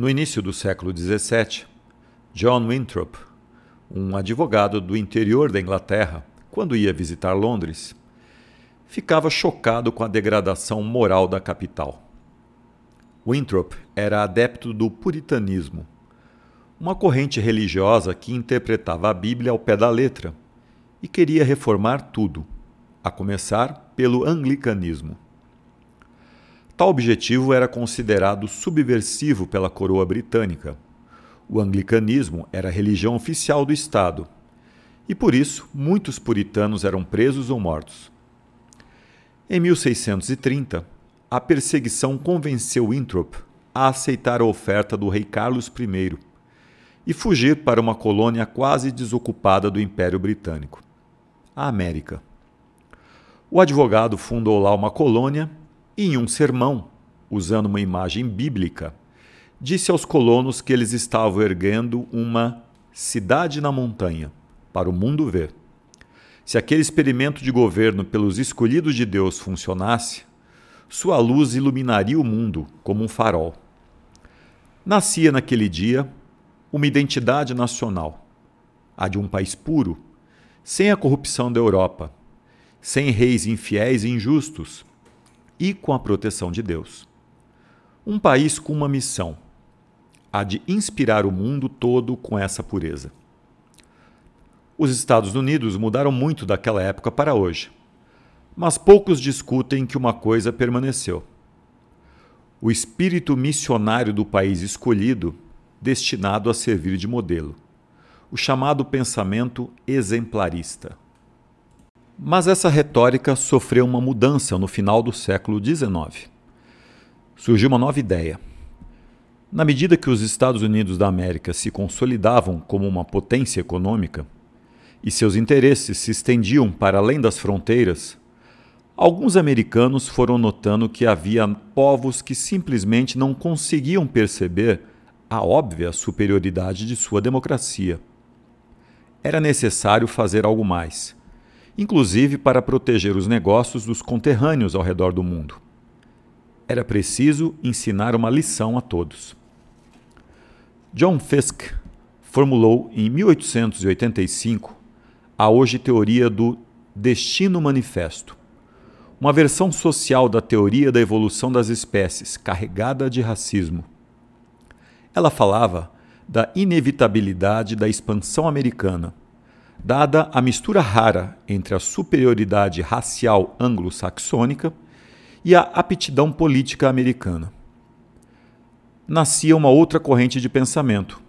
No início do século XVII, John Winthrop, um advogado do interior da Inglaterra, quando ia visitar Londres, ficava chocado com a degradação moral da capital. Winthrop era adepto do puritanismo, uma corrente religiosa que interpretava a Bíblia ao pé da letra e queria reformar tudo, a começar pelo anglicanismo. Tal objetivo era considerado subversivo pela coroa britânica. O anglicanismo era a religião oficial do Estado, e por isso muitos puritanos eram presos ou mortos. Em 1630, a perseguição convenceu Winthrop a aceitar a oferta do rei Carlos I e fugir para uma colônia quase desocupada do Império Britânico, a América. O advogado fundou lá uma colônia em um sermão, usando uma imagem bíblica, disse aos colonos que eles estavam erguendo uma cidade na montanha para o mundo ver. Se aquele experimento de governo pelos escolhidos de Deus funcionasse, sua luz iluminaria o mundo como um farol. Nascia naquele dia uma identidade nacional, a de um país puro, sem a corrupção da Europa, sem reis infiéis e injustos, e com a proteção de Deus. Um país com uma missão, a de inspirar o mundo todo com essa pureza. Os Estados Unidos mudaram muito daquela época para hoje, mas poucos discutem que uma coisa permaneceu. O espírito missionário do país escolhido, destinado a servir de modelo, o chamado pensamento exemplarista. Mas essa retórica sofreu uma mudança no final do século XIX. Surgiu uma nova ideia. Na medida que os Estados Unidos da América se consolidavam como uma potência econômica e seus interesses se estendiam para além das fronteiras, alguns americanos foram notando que havia povos que simplesmente não conseguiam perceber a óbvia superioridade de sua democracia. Era necessário fazer algo mais inclusive para proteger os negócios dos conterrâneos ao redor do mundo. Era preciso ensinar uma lição a todos. John Fiske formulou em 1885 a hoje teoria do Destino Manifesto, uma versão social da teoria da evolução das espécies, carregada de racismo. Ela falava da inevitabilidade da expansão americana dada a mistura rara entre a superioridade racial anglo-saxônica e a aptidão política americana. Nascia uma outra corrente de pensamento,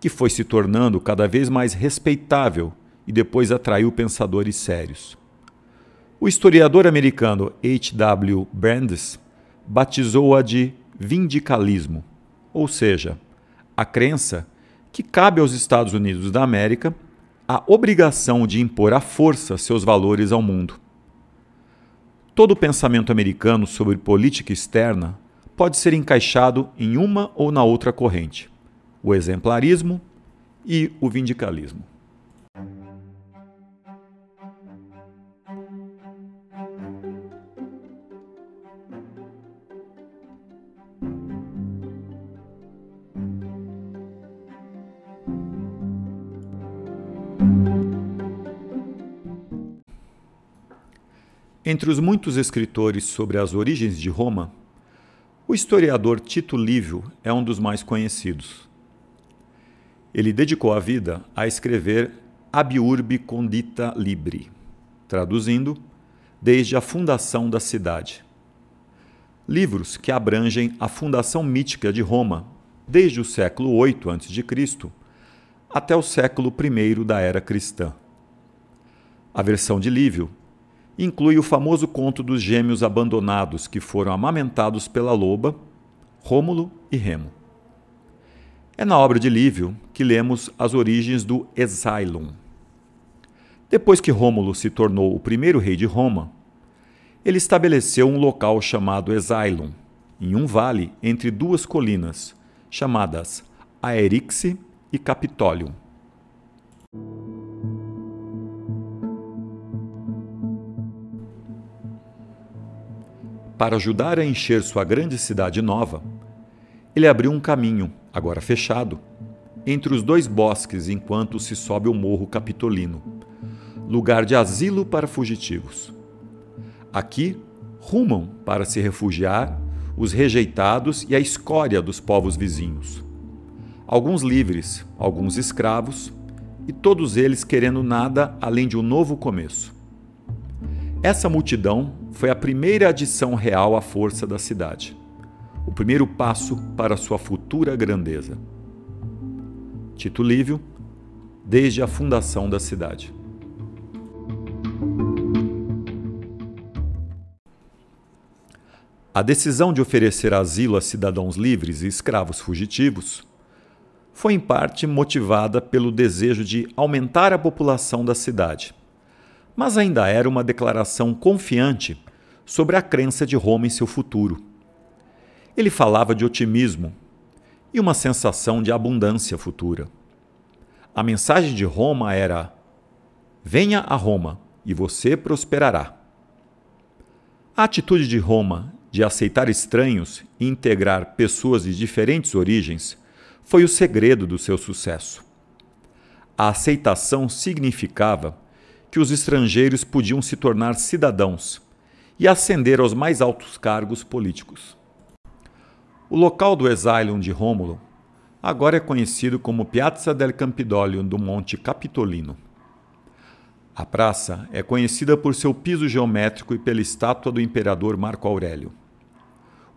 que foi se tornando cada vez mais respeitável e depois atraiu pensadores sérios. O historiador americano H. W. Brandes batizou-a de vindicalismo, ou seja, a crença que cabe aos Estados Unidos da América a obrigação de impor à força seus valores ao mundo. Todo pensamento americano sobre política externa pode ser encaixado em uma ou na outra corrente: o exemplarismo e o vindicalismo. Entre os muitos escritores sobre as origens de Roma, o historiador Tito Livio é um dos mais conhecidos. Ele dedicou a vida a escrever Ab Urbi Condita Libri, traduzindo, desde a fundação da cidade. Livros que abrangem a fundação mítica de Roma, desde o século VIII a.C. até o século I da era cristã. A versão de Lívio inclui o famoso conto dos gêmeos abandonados que foram amamentados pela loba, Rômulo e Remo. É na obra de Lívio que lemos as origens do Exilum. Depois que Rômulo se tornou o primeiro rei de Roma, ele estabeleceu um local chamado Exilum, em um vale entre duas colinas, chamadas Aerixe e Capitolium. Para ajudar a encher sua grande cidade nova, ele abriu um caminho, agora fechado, entre os dois bosques enquanto se sobe o Morro Capitolino, lugar de asilo para fugitivos. Aqui rumam para se refugiar os rejeitados e a escória dos povos vizinhos. Alguns livres, alguns escravos, e todos eles querendo nada além de um novo começo. Essa multidão foi a primeira adição real à força da cidade, o primeiro passo para sua futura grandeza. Tito Lívio, desde a fundação da cidade. A decisão de oferecer asilo a cidadãos livres e escravos fugitivos foi em parte motivada pelo desejo de aumentar a população da cidade, mas ainda era uma declaração confiante sobre a crença de Roma em seu futuro. Ele falava de otimismo e uma sensação de abundância futura. A mensagem de Roma era: Venha a Roma e você prosperará. A atitude de Roma de aceitar estranhos e integrar pessoas de diferentes origens foi o segredo do seu sucesso. A aceitação significava que os estrangeiros podiam se tornar cidadãos e ascender aos mais altos cargos políticos. O local do exílio de Rômulo agora é conhecido como Piazza del Campidoglio do Monte Capitolino. A praça é conhecida por seu piso geométrico e pela estátua do imperador Marco Aurélio.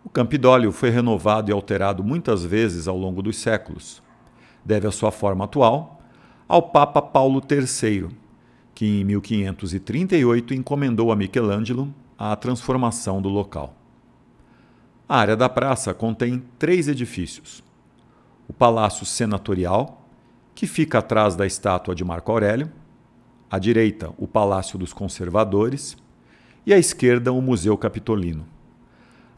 O Campidólio foi renovado e alterado muitas vezes ao longo dos séculos. Deve a sua forma atual ao Papa Paulo III, que em 1538 encomendou a Michelangelo a transformação do local. A área da praça contém três edifícios: o Palácio Senatorial, que fica atrás da estátua de Marco Aurélio, à direita, o Palácio dos Conservadores e à esquerda, o Museu Capitolino.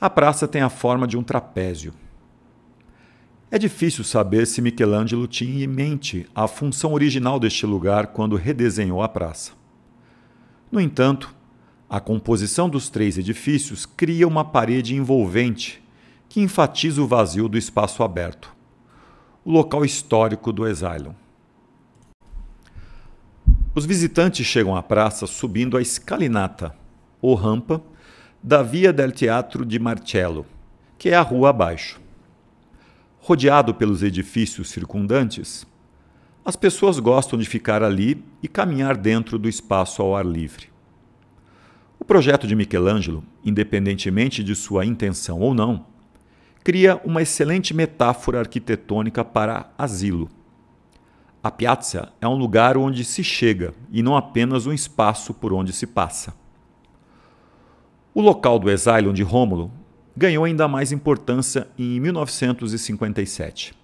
A praça tem a forma de um trapézio. É difícil saber se Michelangelo tinha em mente a função original deste lugar quando redesenhou a praça. No entanto, a composição dos três edifícios cria uma parede envolvente que enfatiza o vazio do espaço aberto, o local histórico do Exilum. Os visitantes chegam à praça subindo a escalinata, ou rampa, da Via del Teatro di Marcello, que é a rua abaixo. Rodeado pelos edifícios circundantes, as pessoas gostam de ficar ali e caminhar dentro do espaço ao ar livre. Projeto de Michelangelo, independentemente de sua intenção ou não, cria uma excelente metáfora arquitetônica para asilo. A piazza é um lugar onde se chega e não apenas um espaço por onde se passa. O local do exílio de Rômulo ganhou ainda mais importância em 1957,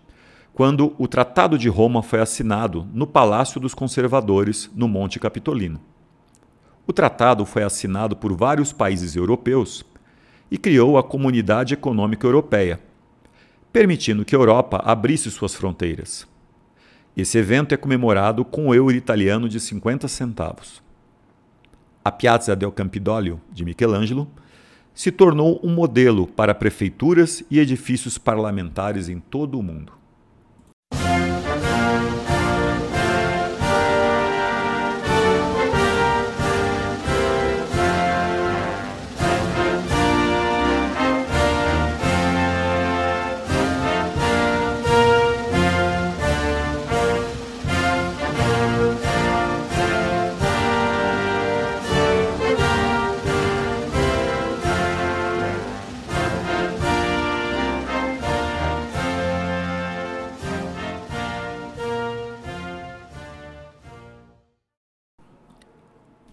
quando o Tratado de Roma foi assinado no Palácio dos Conservadores, no Monte Capitolino. O tratado foi assinado por vários países europeus e criou a Comunidade Econômica Europeia, permitindo que a Europa abrisse suas fronteiras. Esse evento é comemorado com o euro italiano de 50 centavos a Piazza del Campidoglio, de Michelangelo, se tornou um modelo para prefeituras e edifícios parlamentares em todo o mundo.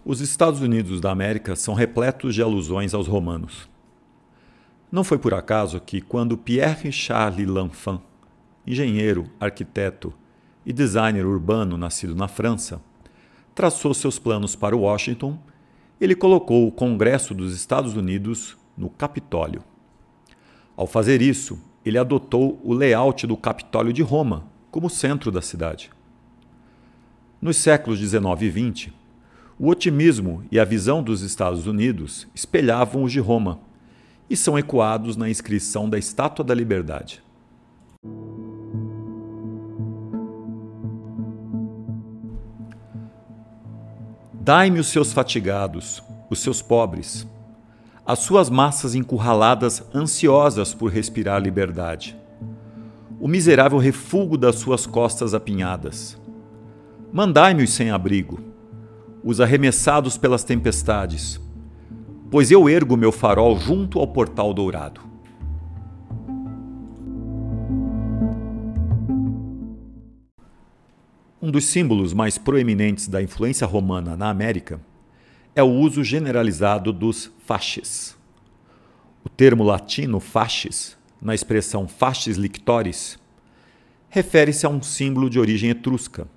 Os Estados Unidos da América são repletos de alusões aos romanos. Não foi por acaso que, quando Pierre Charles L'Enfant, engenheiro, arquiteto e designer urbano nascido na França, traçou seus planos para Washington, ele colocou o Congresso dos Estados Unidos no Capitólio. Ao fazer isso, ele adotou o layout do Capitólio de Roma como centro da cidade. Nos séculos 19 e 20, o otimismo e a visão dos Estados Unidos espelhavam os de Roma e são ecoados na inscrição da Estátua da Liberdade. Dai-me os seus fatigados, os seus pobres, as suas massas encurraladas ansiosas por respirar liberdade, o miserável refúgio das suas costas apinhadas. Mandai-me os sem-abrigo, os arremessados pelas tempestades, pois eu ergo meu farol junto ao portal dourado. Um dos símbolos mais proeminentes da influência romana na América é o uso generalizado dos fasces. O termo latino fasces, na expressão fasces lictores, refere-se a um símbolo de origem etrusca,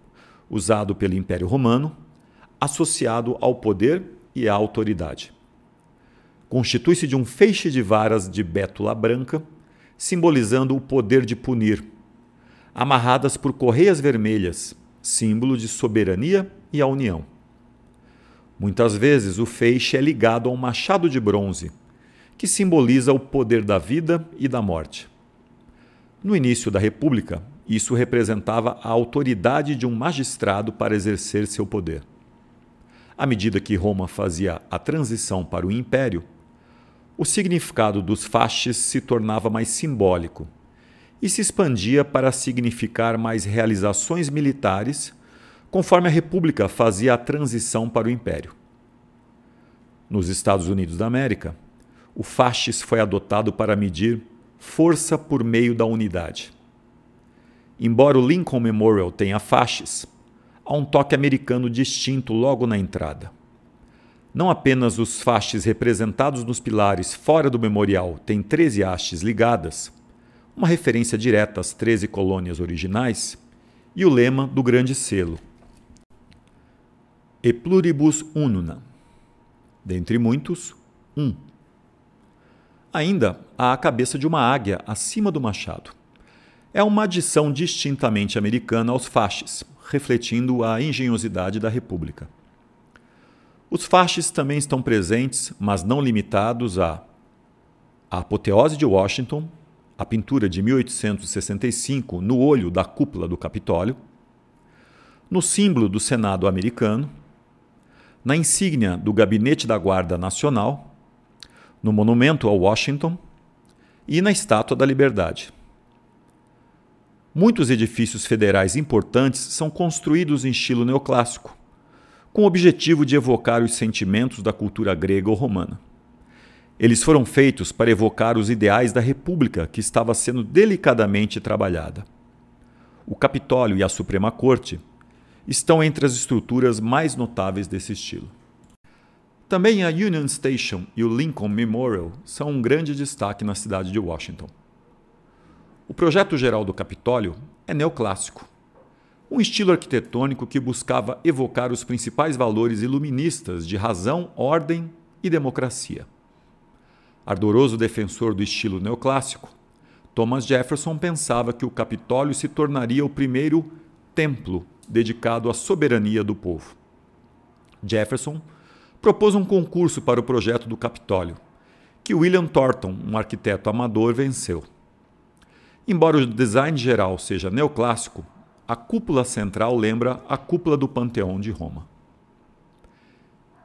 usado pelo Império Romano associado ao poder e à autoridade. Constitui-se de um feixe de varas de bétula branca, simbolizando o poder de punir, amarradas por correias vermelhas, símbolo de soberania e a união. Muitas vezes o feixe é ligado a um machado de bronze, que simboliza o poder da vida e da morte. No início da República, isso representava a autoridade de um magistrado para exercer seu poder. À medida que Roma fazia a transição para o império, o significado dos fasces se tornava mais simbólico e se expandia para significar mais realizações militares, conforme a República fazia a transição para o império. Nos Estados Unidos da América, o fasces foi adotado para medir força por meio da unidade. Embora o Lincoln Memorial tenha fasces, há um toque americano distinto logo na entrada. Não apenas os fastes representados nos pilares fora do memorial têm 13 hastes ligadas, uma referência direta às 13 colônias originais, e o lema do grande selo. E pluribus ununa. Dentre muitos, um. Ainda há a cabeça de uma águia acima do machado. É uma adição distintamente americana aos fasces, refletindo a engenhosidade da República. Os fasces também estão presentes, mas não limitados a a apoteose de Washington, a pintura de 1865 no olho da cúpula do Capitólio, no símbolo do Senado americano, na insígnia do Gabinete da Guarda Nacional, no monumento ao Washington e na Estátua da Liberdade. Muitos edifícios federais importantes são construídos em estilo neoclássico, com o objetivo de evocar os sentimentos da cultura grega ou romana. Eles foram feitos para evocar os ideais da república que estava sendo delicadamente trabalhada. O Capitólio e a Suprema Corte estão entre as estruturas mais notáveis desse estilo. Também a Union Station e o Lincoln Memorial são um grande destaque na cidade de Washington. O projeto geral do Capitólio é neoclássico, um estilo arquitetônico que buscava evocar os principais valores iluministas de razão, ordem e democracia. Ardoroso defensor do estilo neoclássico, Thomas Jefferson pensava que o Capitólio se tornaria o primeiro templo dedicado à soberania do povo. Jefferson propôs um concurso para o projeto do Capitólio, que William Thornton, um arquiteto amador, venceu. Embora o design geral seja neoclássico, a cúpula central lembra a cúpula do Panteão de Roma.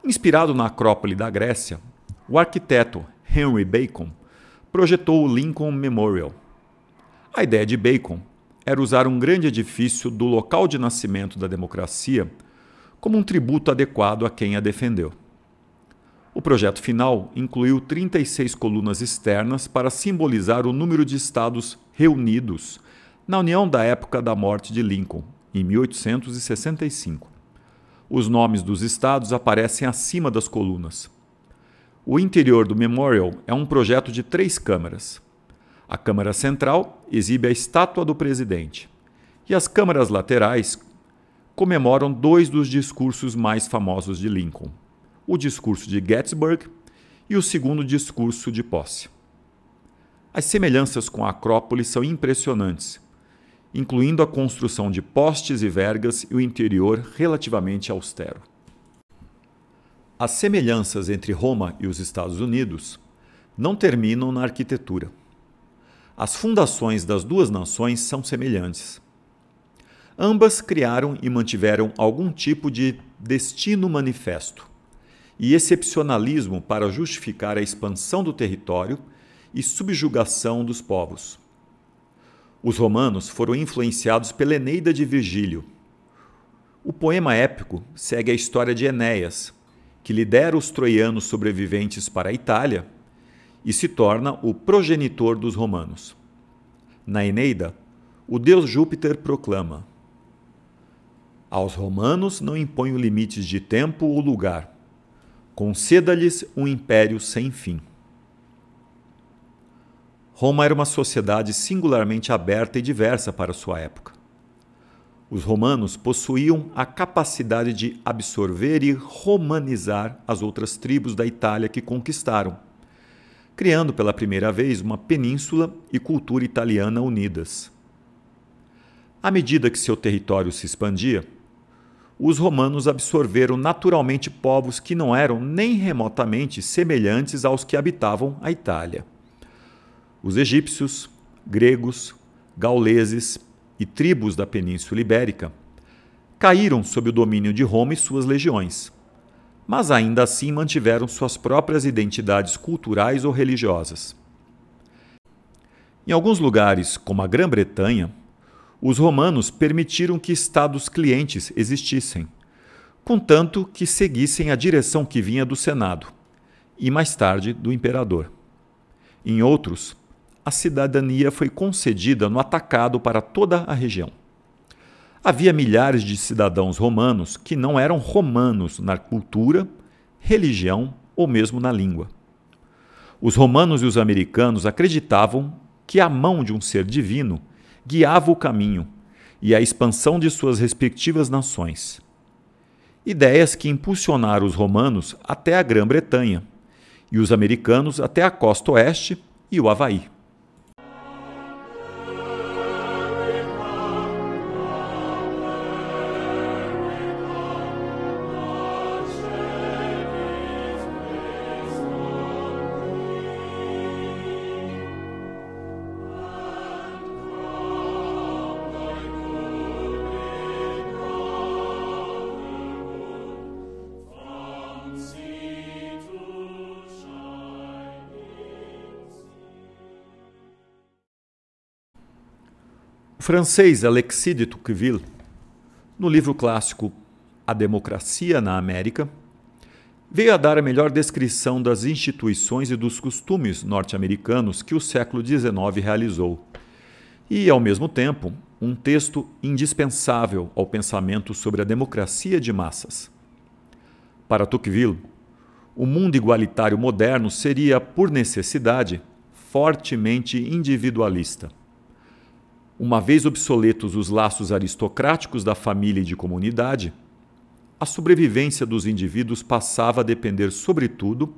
Inspirado na Acrópole da Grécia, o arquiteto Henry Bacon projetou o Lincoln Memorial. A ideia de Bacon era usar um grande edifício do local de nascimento da democracia como um tributo adequado a quem a defendeu. O projeto final incluiu 36 colunas externas para simbolizar o número de estados reunidos na união da época da morte de Lincoln, em 1865. os nomes dos estados aparecem acima das colunas. O interior do Memorial é um projeto de três câmaras. A Câmara Central exibe a estátua do presidente, e as câmaras laterais comemoram dois dos discursos mais famosos de Lincoln: o discurso de Gettysburg e o segundo discurso de posse. As semelhanças com a Acrópole são impressionantes, incluindo a construção de postes e vergas e o interior relativamente austero. As semelhanças entre Roma e os Estados Unidos não terminam na arquitetura. As fundações das duas nações são semelhantes. Ambas criaram e mantiveram algum tipo de destino manifesto e excepcionalismo para justificar a expansão do território e subjugação dos povos. Os romanos foram influenciados pela Eneida de Virgílio. O poema épico segue a história de Enéas, que lidera os troianos sobreviventes para a Itália e se torna o progenitor dos romanos. Na Eneida, o deus Júpiter proclama: Aos romanos não imponho limites de tempo ou lugar. Conceda-lhes um império sem fim. Roma era uma sociedade singularmente aberta e diversa para sua época. Os romanos possuíam a capacidade de absorver e romanizar as outras tribos da Itália que conquistaram, criando pela primeira vez uma península e cultura italiana unidas. À medida que seu território se expandia, os romanos absorveram naturalmente povos que não eram nem remotamente semelhantes aos que habitavam a Itália. Os egípcios, gregos, gauleses e tribos da Península Ibérica caíram sob o domínio de Roma e suas legiões, mas ainda assim mantiveram suas próprias identidades culturais ou religiosas. Em alguns lugares, como a Grã-Bretanha, os romanos permitiram que estados clientes existissem, contanto que seguissem a direção que vinha do Senado e mais tarde do imperador. Em outros, a cidadania foi concedida no atacado para toda a região. Havia milhares de cidadãos romanos que não eram romanos na cultura, religião ou mesmo na língua. Os romanos e os americanos acreditavam que a mão de um ser divino guiava o caminho e a expansão de suas respectivas nações. Ideias que impulsionaram os romanos até a Grã-Bretanha e os americanos até a costa oeste e o Havaí. Francês Alexis de Tocqueville, no livro clássico A Democracia na América, veio a dar a melhor descrição das instituições e dos costumes norte-americanos que o século XIX realizou, e, ao mesmo tempo, um texto indispensável ao pensamento sobre a democracia de massas. Para Tocqueville, o mundo igualitário moderno seria, por necessidade, fortemente individualista uma vez obsoletos os laços aristocráticos da família e de comunidade, a sobrevivência dos indivíduos passava a depender, sobretudo,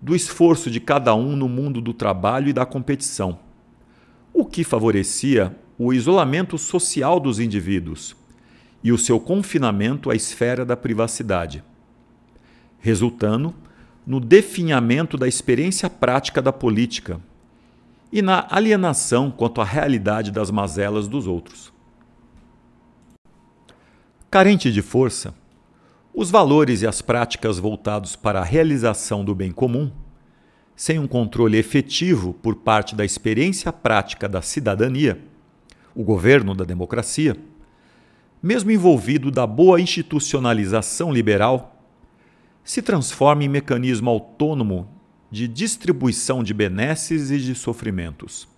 do esforço de cada um no mundo do trabalho e da competição, o que favorecia o isolamento social dos indivíduos e o seu confinamento à esfera da privacidade, resultando no definhamento da experiência prática da política e na alienação quanto à realidade das mazelas dos outros. Carente de força, os valores e as práticas voltados para a realização do bem comum, sem um controle efetivo por parte da experiência prática da cidadania, o governo da democracia, mesmo envolvido da boa institucionalização liberal, se transforma em mecanismo autônomo de distribuição de benesses e de sofrimentos,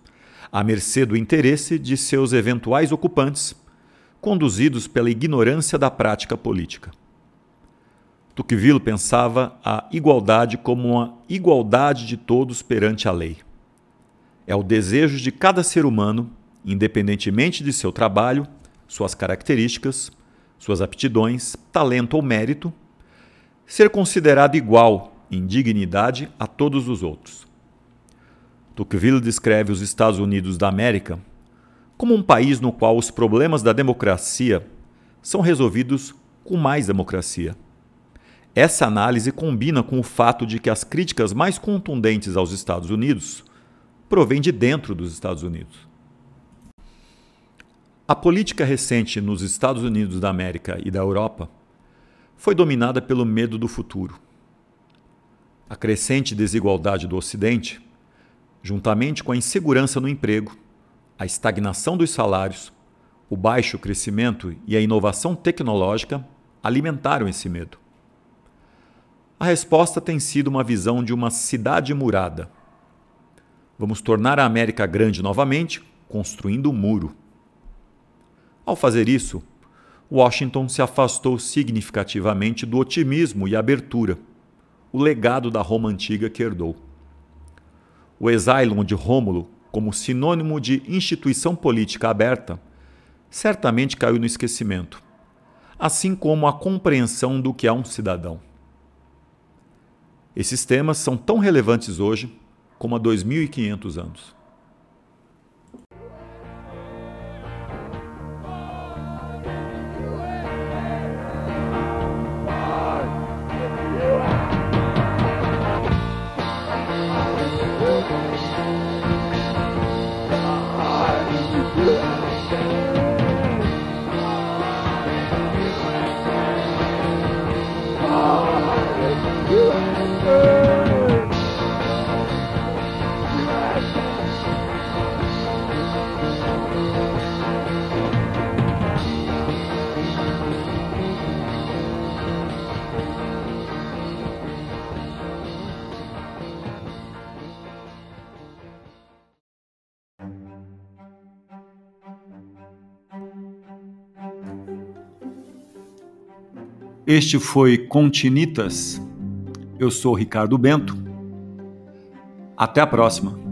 à mercê do interesse de seus eventuais ocupantes, conduzidos pela ignorância da prática política. Tocqueville pensava a igualdade como uma igualdade de todos perante a lei. É o desejo de cada ser humano, independentemente de seu trabalho, suas características, suas aptidões, talento ou mérito, ser considerado igual em dignidade a todos os outros. Tocqueville descreve os Estados Unidos da América como um país no qual os problemas da democracia são resolvidos com mais democracia. Essa análise combina com o fato de que as críticas mais contundentes aos Estados Unidos provêm de dentro dos Estados Unidos. A política recente nos Estados Unidos da América e da Europa foi dominada pelo medo do futuro. A crescente desigualdade do Ocidente, juntamente com a insegurança no emprego, a estagnação dos salários, o baixo crescimento e a inovação tecnológica alimentaram esse medo. A resposta tem sido uma visão de uma cidade murada. Vamos tornar a América grande novamente, construindo um muro. Ao fazer isso, Washington se afastou significativamente do otimismo e abertura, o legado da Roma antiga que herdou. O exílio de Rômulo, como sinônimo de instituição política aberta, certamente caiu no esquecimento, assim como a compreensão do que é um cidadão. Esses temas são tão relevantes hoje como há 2.500 anos. Este foi Continitas. Eu sou Ricardo Bento. Até a próxima.